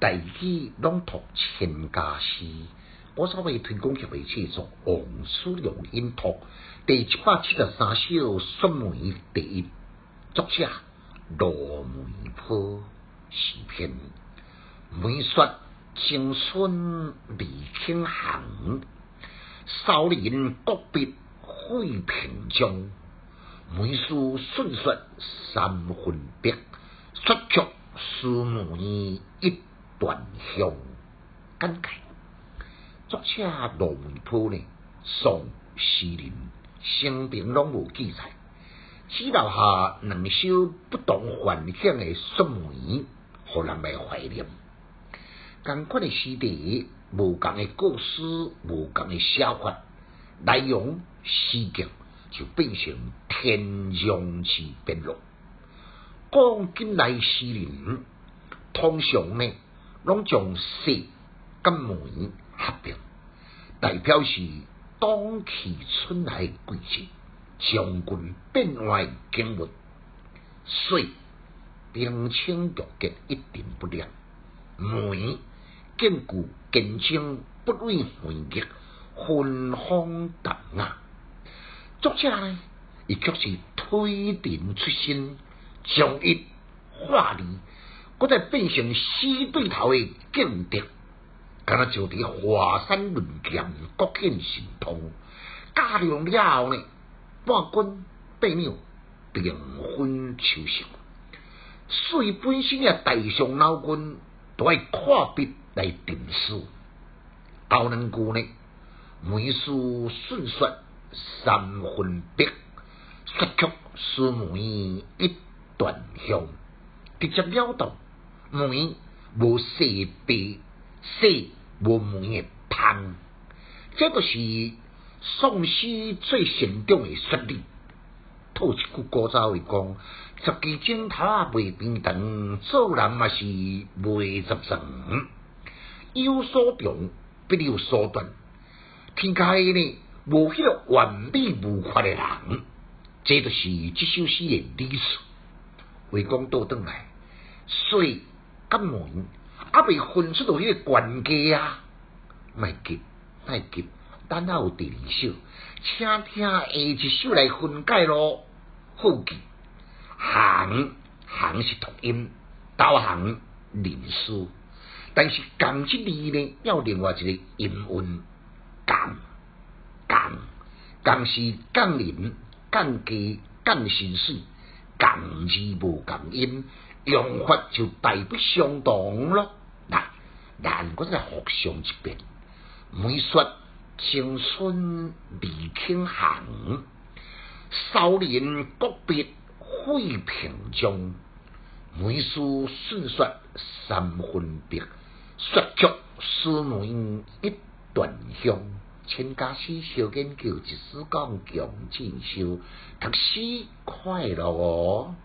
大器朗读千家诗，我稍微推广协会制作《王叔良音图》第七百七十三首孙梅第一，作者罗梅坡诗篇。梅雪青春未轻行，少年国别费平江。梅书顺率三分别，雪却思梅一。断香感慨，作者罗文波呢，宋诗人生平拢无记载，只留下两首不同凡响的说梅，互人来怀念。同款的诗题，无共的故事，无共的写法，内容诗境就变成天壤之别咯。讲今来诗人，通常呢。拢将雪甲梅合并，代表是冬去春来季节，将军变化景物。水冰清玉洁，一点不亮；梅坚固坚贞，不畏风雨，芬芳淡雅。作者呢，亦却是推陈出新，将一化二。搁再变成死对头的劲敌，敢若就伫华山论剑，各显神通。加量了后呢，半军八鸟，平分秋色。水本身嘅大将老军，都爱跨笔来定数。后两句呢，梅书顺率三分别，雪曲思梅一段香，直接了当。梅无细白，细无梅香，这个是宋诗最慎重的说理。套一句古早话讲：十指镜头啊，未平等，做人嘛是未十全。有所长，必有所短。天下呢，无迄个完美无缺的人。这就是这首诗的理数。话讲倒转来，所以。咁门啊，未分出到迄个关键啊，卖急卖急，等下有第二首，请听下一首来分解咯。好记，行行是同音，导行连书，但是讲即字呢，要另外一个音韵，讲讲讲是讲人讲机讲心事，讲字无讲音。用法就大不相同咯。嗱，难果再互相一遍。每说青春未轻行，少年国别费平江。梅书顺率三分别，雪却思梅一段香。千家诗小研究，一丝讲强进修，读书快乐哦。